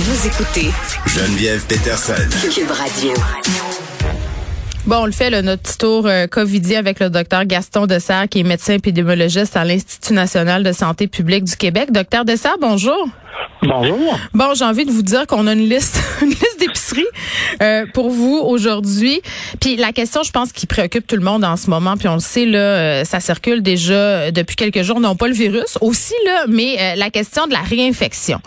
Vous écoutez Geneviève Peterson. Cube Radio. Bon, on le fait, là, notre petit tour euh, COVIDien avec le docteur Gaston Dessert, qui est médecin épidémiologiste à l'Institut national de santé publique du Québec. Docteur Dessert, bonjour. Bonjour. Bon, j'ai envie de vous dire qu'on a une liste, une liste d'épiceries euh, pour vous aujourd'hui. Puis la question, je pense, qui préoccupe tout le monde en ce moment, puis on le sait là, euh, ça circule déjà depuis quelques jours, non pas le virus aussi là, mais euh, la question de la réinfection.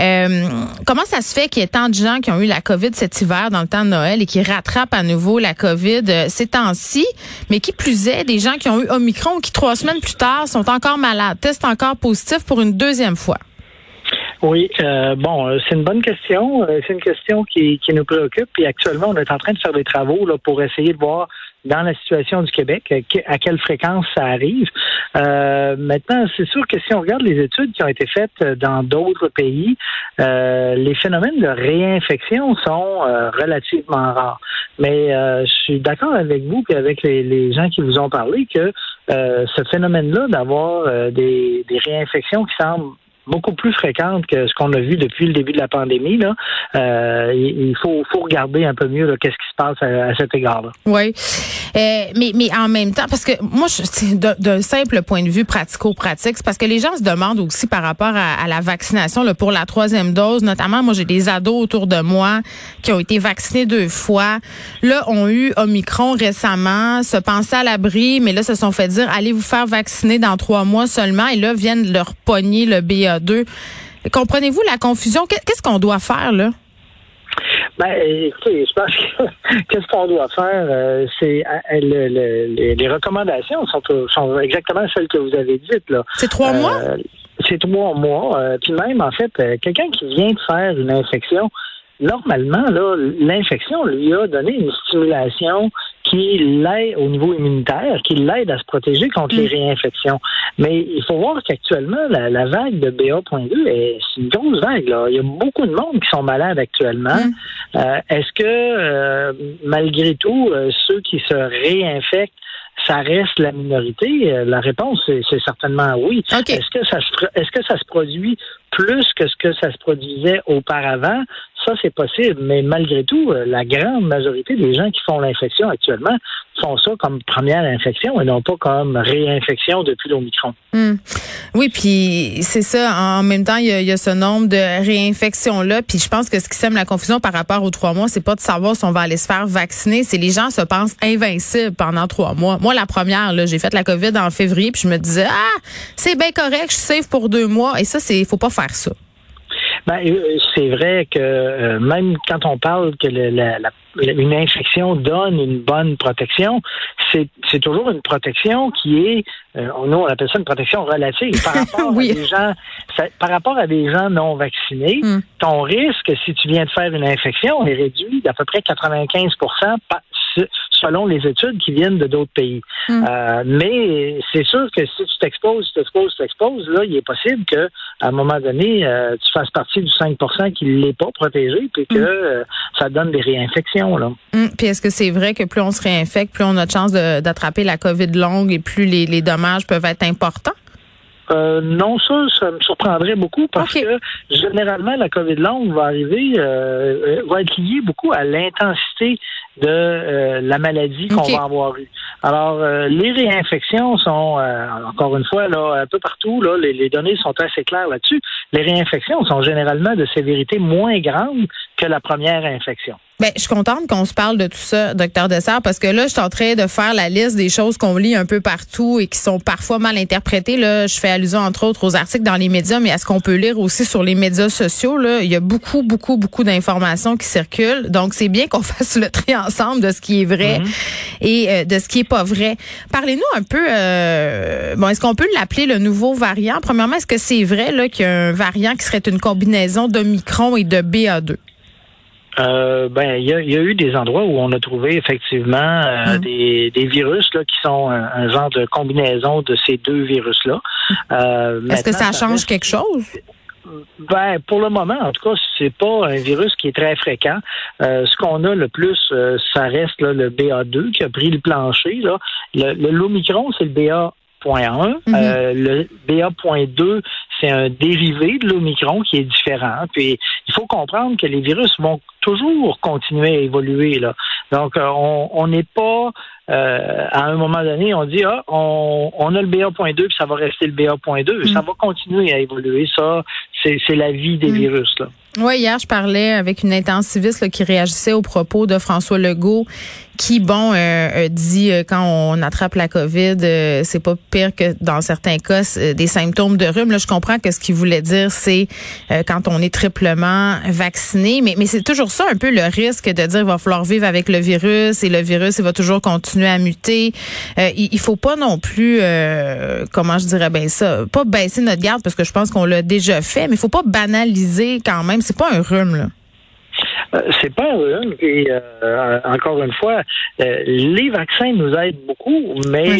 Euh, comment ça se fait qu'il y ait tant de gens qui ont eu la COVID cet hiver dans le temps de Noël et qui rattrapent à nouveau la COVID euh, ces temps-ci, mais qui plus est, des gens qui ont eu Omicron qui trois semaines plus tard sont encore malades, testent encore positif pour une deuxième fois? Oui, euh, bon, c'est une bonne question. C'est une question qui, nous préoccupe. Et actuellement, on est en train de faire des travaux pour essayer de voir dans la situation du Québec à quelle fréquence ça arrive. Euh, maintenant, c'est sûr que si on regarde les études qui ont été faites dans d'autres pays, euh, les phénomènes de réinfection sont relativement rares. Mais je suis d'accord avec vous et avec les, les, gens qui vous ont parlé que ce phénomène-là d'avoir des, des réinfections qui semblent beaucoup plus fréquente que ce qu'on a vu depuis le début de la pandémie. Là. Euh, il faut, regarder un peu mieux qu'est-ce qui se passe à, cet égard-là. Oui. Euh, mais, mais en même temps, parce que moi, d'un simple point de vue pratico-pratique, c'est parce que les gens se demandent aussi par rapport à, la vaccination pour la troisième dose, notamment, moi, j'ai des ados autour de moi qui ont été vaccinés deux fois. Là, ont eu Omicron récemment, se pensaient à l'abri, mais là, se sont fait dire, allez vous faire vacciner dans trois mois seulement, et là, viennent leur pogner le BA deux. Comprenez-vous la confusion? Qu'est-ce qu'on doit faire, là? Ben, écoutez, je pense que qu'est-ce qu'on doit faire, euh, c'est euh, les, recommandations sont, sont, exactement celles que vous avez dites là. C'est trois euh, mois? C'est trois mois. puis même en fait, quelqu'un qui vient de faire une infection, normalement là, l'infection lui a donné une stimulation qui l'aide au niveau immunitaire, qui l'aide à se protéger contre les mm. réinfections. Mais il faut voir qu'actuellement, la, vague de BA.2 est une grosse vague. Là. Il y a beaucoup de monde qui sont malades actuellement. Mm. Euh, est-ce que, euh, malgré tout, euh, ceux qui se réinfectent ça reste la minorité? La réponse, c'est certainement oui. Est-ce que ça se, est-ce que ça se produit plus que ce que ça se produisait auparavant? Ça, c'est possible, mais malgré tout, euh, la grande majorité des gens qui font l'infection actuellement font ça comme première infection et non pas comme réinfection depuis l'Omicron. Hmm. Oui, puis c'est ça. En même temps, il y, a, ce nombre de réinfections-là. Puis je pense que ce qui sème la confusion par rapport aux trois mois, c'est pas de savoir si on va aller se faire vacciner. C'est les gens se pensent invincibles pendant trois mois. Moi, la première, j'ai fait la COVID en février, puis je me disais, ah, c'est bien correct, je suis safe pour deux mois. Et ça, c'est, faut pas faire ça? Ben, euh, c'est vrai que euh, même quand on parle que la, la, une infection donne une bonne protection, c'est, toujours une protection qui est, euh, nous on appelle ça une protection relative par rapport à des gens, par rapport à des gens non vaccinés. Hmm. Ton risque, si tu viens de faire une infection, est réduit d'à peu près 95 selon les études qui viennent de d'autres pays. Hmm. Euh, mais c'est sûr que si tu t'exposes, tu t'exposes, tu t'exposes, là, il est possible que à un moment donné, euh, tu fasses partie du 5% qui ne l'est pas protégé, puis que hmm. euh, ça donne des réinfections. Là. Hmm. Puis est-ce que c'est vrai que plus on se réinfecte, plus on a de chance d'attraper la COVID longue et plus les, les dommages peuvent être importants? Euh, non, ça, ça me surprendrait beaucoup parce que généralement, la COVID longue va arriver, euh, va être liée beaucoup à l'intensité de euh, la maladie qu'on va avoir eue. Alors, les réinfections sont, encore une fois, là, un peu partout, là, les, les données sont assez claires là-dessus. Les réinfections sont généralement de sévérité moins grande que la première infection. Ben, je suis contente qu'on se parle de tout ça, docteur Dessert, parce que là, je suis en train de faire la liste des choses qu'on lit un peu partout et qui sont parfois mal interprétées. Là, je fais allusion entre autres aux articles dans les médias, mais à ce qu'on peut lire aussi sur les médias sociaux. Là, il y a beaucoup, beaucoup, beaucoup d'informations qui circulent. Donc, c'est bien qu'on fasse le tri ensemble de ce qui est vrai mhm. et euh, de ce qui est pas vrai. Parlez-nous un peu. Euh, bon, est-ce qu'on peut l'appeler le nouveau variant? Premièrement, est-ce que c'est vrai là qu'il y a un variant qui serait une combinaison de Micron et de BA2 euh, ben, il y a, eu des endroits où on a trouvé effectivement euh, hum. des, virus là, qui sont un, genre de combinaison de ces deux virus-là. Euh, Est-ce que ça change quelque chose? Ben, pour le moment, en tout cas, c'est pas un virus qui est très fréquent. ce qu'on a le plus, ça reste le BA2 qui a pris le plancher. Là. Le, l'Omicron, c'est le BA 1. le BA.2, c'est un dérivé de l'Omicron qui est différent. Puis il faut comprendre que les virus vont toujours continuer à évoluer. Là. Donc, euh, on n'est pas euh, à un moment donné, on dit ah, on, on a le BA.2 puis ça va rester le BA.2. Ça mm. va continuer à évoluer. Ça, c'est la vie des mm. virus. Là. Oui, hier, je parlais avec une intensiviste qui réagissait aux propos de François Legault qui, bon, euh, dit euh, quand on attrape la COVID, euh, c'est pas pire que dans certains cas des symptômes de rhume. Je comprends que ce qu'il voulait dire, c'est quand on est triplement vacciné, mais, mais c'est toujours ça un peu le risque de dire il va falloir vivre avec le virus et le virus il va toujours continuer à muter. il, il faut pas non plus, comment je dirais bien ça, pas baisser notre garde parce que je pense qu'on l'a déjà fait, mais il faut pas banaliser quand même. C'est pas un rhume là. Euh, c'est pas un rhume. Et euh, encore une fois, euh, les vaccins nous aident beaucoup, mais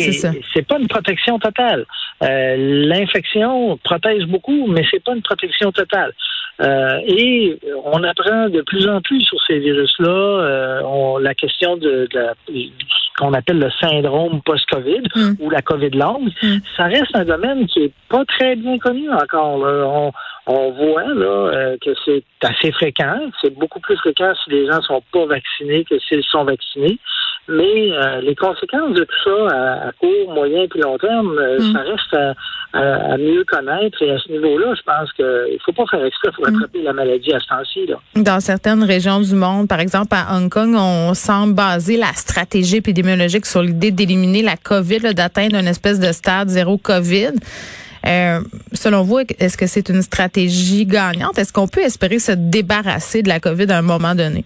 c'est pas une protection totale. L'infection protège beaucoup, mais c'est pas une protection totale. et on apprend de plus en plus sur ces virus-là. la question de, ce qu'on appelle le syndrome post-COVID mm. ou la COVID longue, mm. ça reste un domaine qui est pas très bien connu encore. On, on voit là euh, que c'est assez fréquent. C'est beaucoup plus fréquent si les gens sont pas vaccinés que s'ils sont vaccinés. Mais euh, les conséquences de tout ça à, court, moyen et long terme, euh, mm. ça reste à, mieux connaître. Et à ce niveau-là, je pense qu'il ne faut pas faire exprès pour mm. attraper la maladie à ce temps-ci. Dans certaines régions du monde, par exemple à Hong Kong, on semble baser la stratégie épidémiologique sur l'idée d'éliminer la COVID, d'atteindre une espèce de stade zéro COVID. Euh, selon vous, est-ce que c'est une stratégie gagnante? Est-ce qu'on peut espérer se débarrasser de la COVID à un moment donné?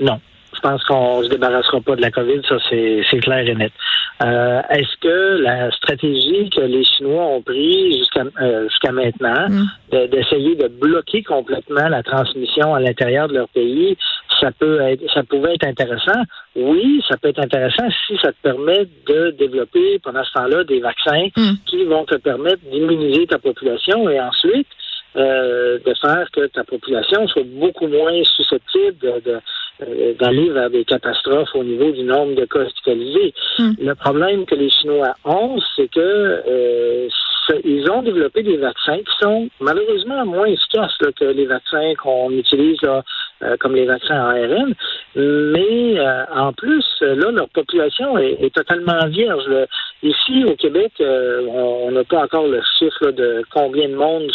Non. Je pense qu'on se débarrassera pas de la COVID, ça c'est clair et net. Euh, est-ce que la stratégie que les Chinois ont prise jusqu'à euh, jusqu'à maintenant, mm. d'essayer de, bloquer complètement la transmission à l'intérieur de leur pays, ça peut être, ça pouvait être intéressant. Oui, ça peut être intéressant si ça te permet de développer pendant ce temps-là des vaccins hmm. qui vont te permettre d'immuniser ta population et ensuite euh, de faire que ta population soit beaucoup moins susceptible de, euh, d'aller vers des catastrophes au niveau du nombre de cas hospitalisés. Hmm. Le problème que les Chinois ont, c'est que euh, ils ont développé des vaccins qui sont malheureusement moins efficaces que les vaccins qu'on utilise là, euh, comme les vaccins ARN. Mais euh, en plus, là, leur population est, totalement vierge. Ici, au Québec, euh, on n'a pas encore le chiffre de combien de monde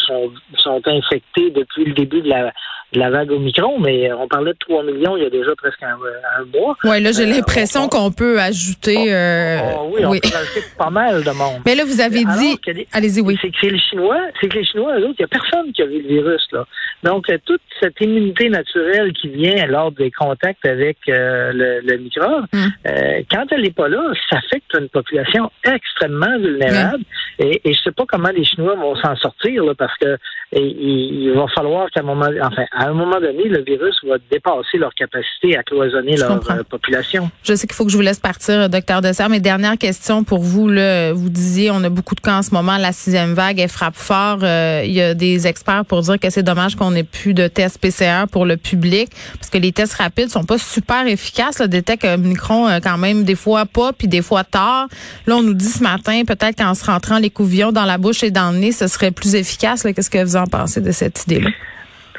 sont infectés depuis le début de la, de la vague Omicron, mais on parlait de 3 millions il y a déjà presque un, mois. Oui, là, j'ai l'impression qu'on peut ajouter... oui, on peut ajouter pas mal de monde. Mais là, vous avez dit... Allez-y, oui. C'est que les Chinois, c'est que les Chinois, eux autres, il n'y a personne qui a vu le virus, là. Donc, toute cette immunité naturelle qui vient lors des contacts avec euh, le, microbe, mm. euh, quand elle n'est pas là, ça affecte une population extrêmement vulnérable. Et, et je sais pas comment les Chinois vont s'en sortir parce que il, va falloir qu'à un moment, enfin, à un moment donné, le virus va dépasser leur capacité à cloisonner leur euh, population. Je sais qu'il faut que je vous laisse partir, docteur Dessert. Mais dernière question pour vous. Là, vous disiez, on a beaucoup de cas en ce moment. La sixième vague, elle frappe fort. il y a des experts pour dire que c'est dommage qu'on ait plus de tests PCR pour le public parce que les tests rapides sont pas super efficaces. Là, détectent Micron euh, quand même des fois pas, puis des fois tard. Là, on nous dit ce matin, peut-être qu'en se rentrant les couvillons dans la bouche et dans le nez, ce serait plus efficace. Qu'est-ce que vous en pensez de cette idée-là?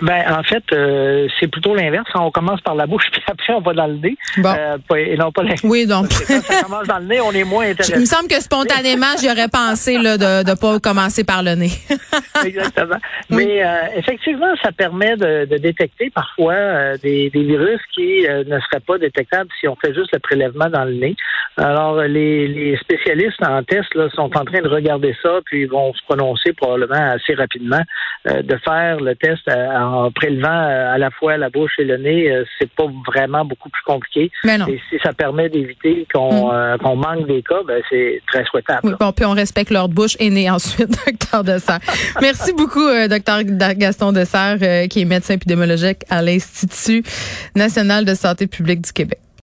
Ben, en fait, euh, c'est plutôt l'inverse. On commence par la bouche, puis après, on va dans le nez. Bon. Euh, et non pas Oui, donc. Quand ça commence dans le nez, on est moins intéressé. Il me semble que spontanément, j'aurais pensé là, de ne pas commencer par le nez. Exactement. Mais euh, effectivement, ça permet de, de détecter parfois euh, des, des, virus qui ne seraient pas détectables si on fait juste le prélèvement dans le nez. Alors, les, les spécialistes en test là, sont en train de regarder ça, puis ils vont se prononcer probablement assez rapidement de faire le test à en prélevant euh, à la fois la bouche et le nez, euh, c'est pas vraiment beaucoup plus compliqué. Mais non. Et si ça permet d'éviter qu'on mm. euh, qu'on manque des cas, ben c'est très souhaitable. Oui, bon, puis on respecte leur bouche et nez ensuite, docteur Dessert. Merci beaucoup, docteur Gaston Dessert, qui est médecin épidémiologique à l'Institut national de santé publique du Québec.